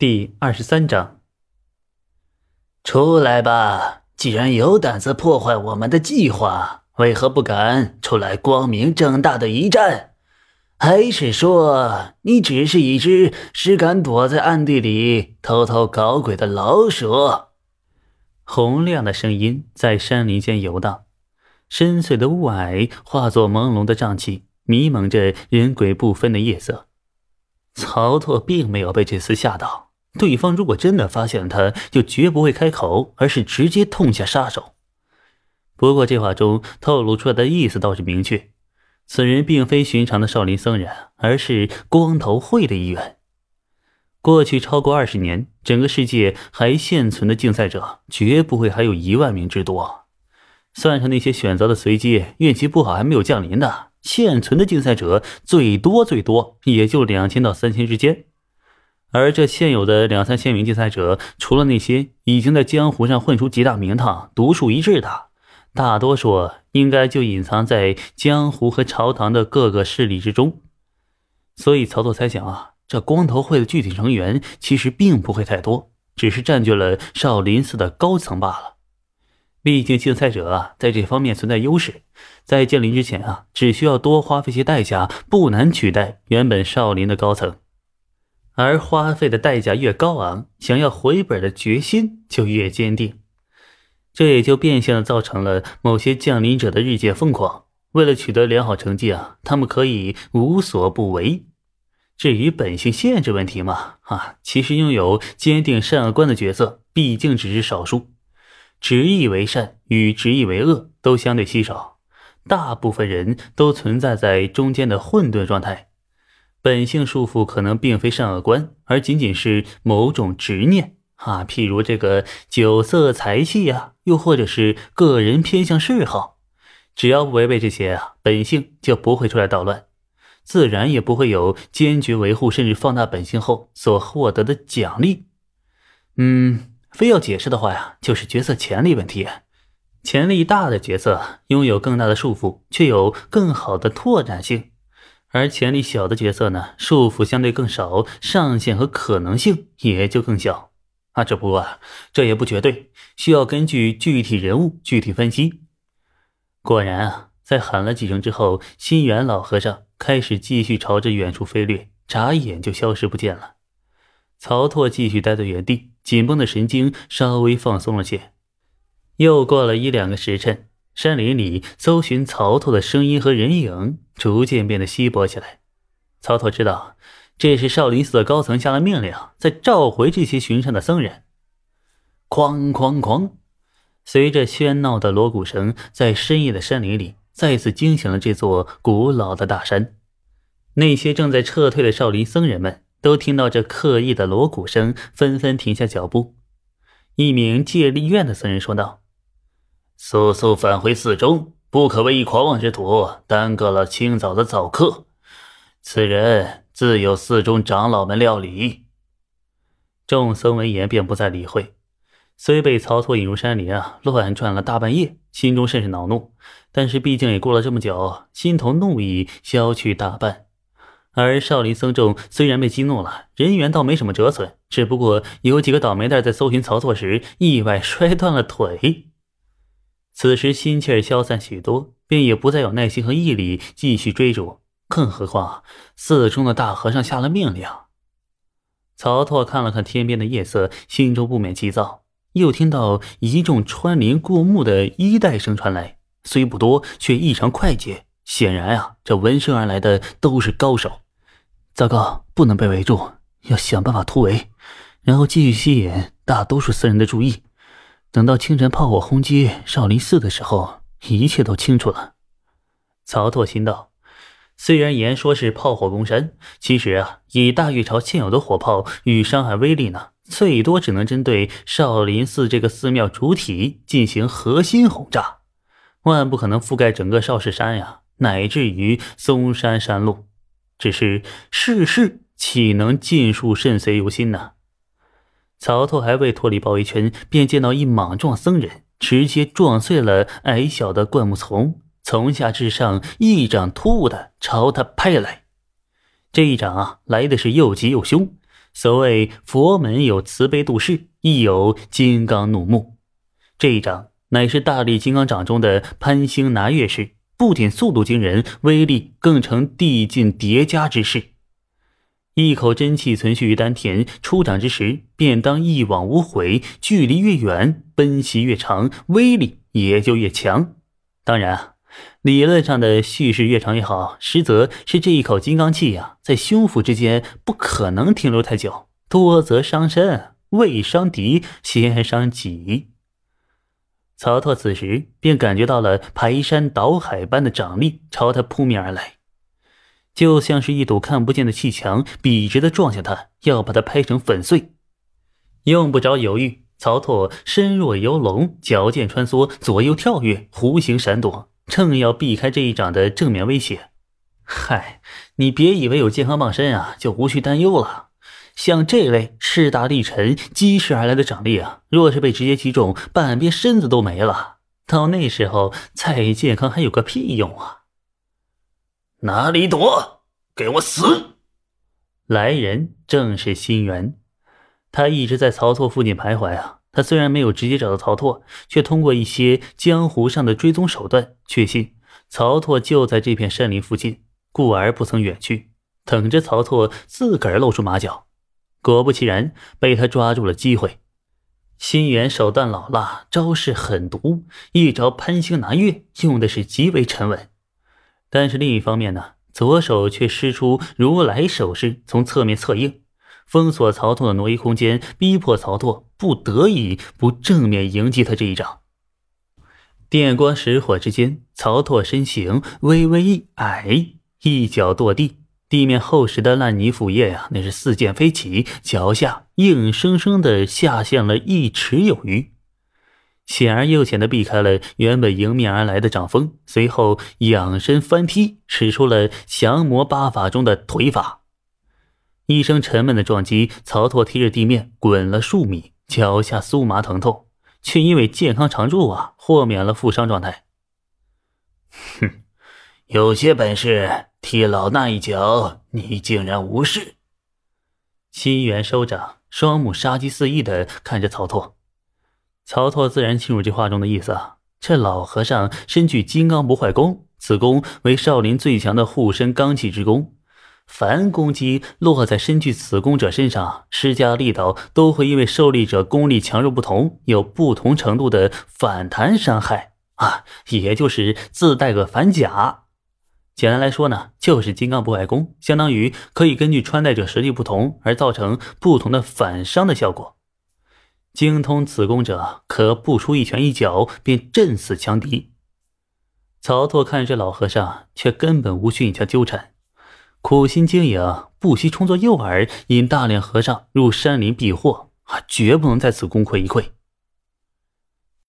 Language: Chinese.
第二十三章，出来吧！既然有胆子破坏我们的计划，为何不敢出来光明正大的一战？还是说你只是一只只敢躲在暗地里偷偷搞鬼的老鼠？洪亮的声音在山林间游荡，深邃的雾霭化作朦胧的瘴气，迷蒙着人鬼不分的夜色。曹拓并没有被这厮吓到。对方如果真的发现了他，就绝不会开口，而是直接痛下杀手。不过这话中透露出来的意思倒是明确：此人并非寻常的少林僧人，而是光头会的一员。过去超过二十年，整个世界还现存的竞赛者绝不会还有一万名之多。算上那些选择的随机，运气不好还没有降临的，现存的竞赛者最多最多也就两千到三千之间。而这现有的两三千名竞赛者，除了那些已经在江湖上混出极大名堂、独树一帜的，大多数应该就隐藏在江湖和朝堂的各个势力之中。所以，曹操猜想啊，这光头会的具体成员其实并不会太多，只是占据了少林寺的高层罢了。毕竟，竞赛者啊，在这方面存在优势，在降临之前啊，只需要多花费些代价，不难取代原本少林的高层。而花费的代价越高昂，想要回本的决心就越坚定，这也就变相的造成了某些降临者的日渐疯狂。为了取得良好成绩啊，他们可以无所不为。至于本性限制问题嘛，啊，其实拥有坚定善恶观的角色毕竟只是少数，执意为善与执意为恶都相对稀少，大部分人都存在在中间的混沌状态。本性束缚可能并非善恶观，而仅仅是某种执念啊，譬如这个酒色财气呀，又或者是个人偏向嗜好。只要不违背这些啊，本性就不会出来捣乱，自然也不会有坚决维护甚至放大本性后所获得的奖励。嗯，非要解释的话呀，就是角色潜力问题。潜力大的角色拥有更大的束缚，却有更好的拓展性。而潜力小的角色呢，束缚相对更少，上限和可能性也就更小啊。只不过啊，这也不绝对，需要根据具体人物具体分析。果然啊，在喊了几声之后，新元老和尚开始继续朝着远处飞掠，眨眼就消失不见了。曹拓继续待在原地，紧绷的神经稍微放松了些。又过了一两个时辰。山林里搜寻曹拓的声音和人影逐渐变得稀薄起来。曹操知道，这是少林寺的高层下了命令，在召回这些巡山的僧人。哐哐哐，随着喧闹的锣鼓声，在深夜的山林里再次惊醒了这座古老的大山。那些正在撤退的少林僧人们都听到这刻意的锣鼓声，纷纷停下脚步。一名戒律院的僧人说道。速速返回寺中，不可为一狂妄之徒耽搁了清早的早课。此人自有寺中长老们料理。众僧闻言便不再理会。虽被曹操引入山林啊，乱转了大半夜，心中甚是恼怒，但是毕竟也过了这么久，心头怒意消去大半。而少林僧众虽然被激怒了，人员倒没什么折损，只不过有几个倒霉蛋在搜寻曹操时意外摔断了腿。此时心气儿消散许多，便也不再有耐心和毅力继续追逐。更何况寺中的大和尚下了命令。曹拓看了看天边的夜色，心中不免急躁。又听到一众穿林过目的衣带声传来，虽不多，却异常快捷。显然啊，这闻声而来的都是高手。糟糕，不能被围住，要想办法突围，然后继续吸引大多数僧人的注意。等到清晨炮火轰击少林寺的时候，一切都清楚了。曹拓心道：虽然言说是炮火攻山，其实啊，以大玉朝现有的火炮与伤害威力呢，最多只能针对少林寺这个寺庙主体进行核心轰炸，万不可能覆盖整个少室山呀，乃至于嵩山山路。只是世事岂能尽数顺遂由心呢？曹操还未脱离包围圈，便见到一莽撞僧人直接撞碎了矮小的灌木丛，从下至上一掌突兀的朝他拍来。这一掌啊，来的是又急又凶。所谓佛门有慈悲度世，亦有金刚怒目。这一掌乃是大力金刚掌中的攀星拿月式，不仅速度惊人，威力更成递进叠加之势。一口真气存续于丹田，出掌之时便当一往无回，距离越远，奔袭越长，威力也就越强。当然，理论上的蓄势越长越好，实则是这一口金刚气呀，在胸腹之间不可能停留太久，多则伤身，未伤敌先伤己。曹拓此时便感觉到了排山倒海般的掌力朝他扑面而来。就像是一堵看不见的砌墙，笔直的撞向他，要把他拍成粉碎。用不着犹豫，曹拓身若游龙，矫健穿梭，左右跳跃，弧形闪躲，正要避开这一掌的正面威胁。嗨，你别以为有健康傍身啊，就无需担忧了。像这类势大力沉、激势而来的掌力啊，若是被直接击中，半边身子都没了。到那时候，再健康还有个屁用啊！哪里躲？给我死！来人正是心源，他一直在曹拓附近徘徊啊。他虽然没有直接找到曹拓，却通过一些江湖上的追踪手段，确信曹拓就在这片山林附近，故而不曾远去，等着曹拓自个儿露出马脚。果不其然，被他抓住了机会。心源手段老辣，招式狠毒，一招攀星拿月用的是极为沉稳。但是另一方面呢，左手却施出如来手势，从侧面策应，封锁曹拓的挪移空间，逼迫曹拓不得已不正面迎击他这一掌。电光石火之间，曹拓身形微微一矮，一脚跺地，地面厚实的烂泥腐叶呀，那是四溅飞起，脚下硬生生的下陷了一尺有余。险而又险的避开了原本迎面而来的掌风，随后仰身翻踢，使出了降魔八法中的腿法。一声沉闷的撞击，曹拓踢着地面滚了数米，脚下酥麻疼痛，却因为健康常驻啊，豁免了负伤状态。哼，有些本事，踢老衲一脚，你竟然无视。心元收掌，双目杀机四溢的看着曹拓。曹拓自然清楚这话中的意思啊！这老和尚身具金刚不坏功，此功为少林最强的护身罡气之功。凡攻击落在身具此功者身上，施加力道都会因为受力者功力强弱不同，有不同程度的反弹伤害啊，也就是自带个反甲。简单来说呢，就是金刚不坏功，相当于可以根据穿戴者实力不同而造成不同的反伤的效果。精通此功者，可不出一拳一脚便震死强敌。曹拓看这老和尚，却根本无需与他纠缠，苦心经营，不惜充作诱饵，引大量和尚入山林避祸，绝不能在此功亏一篑。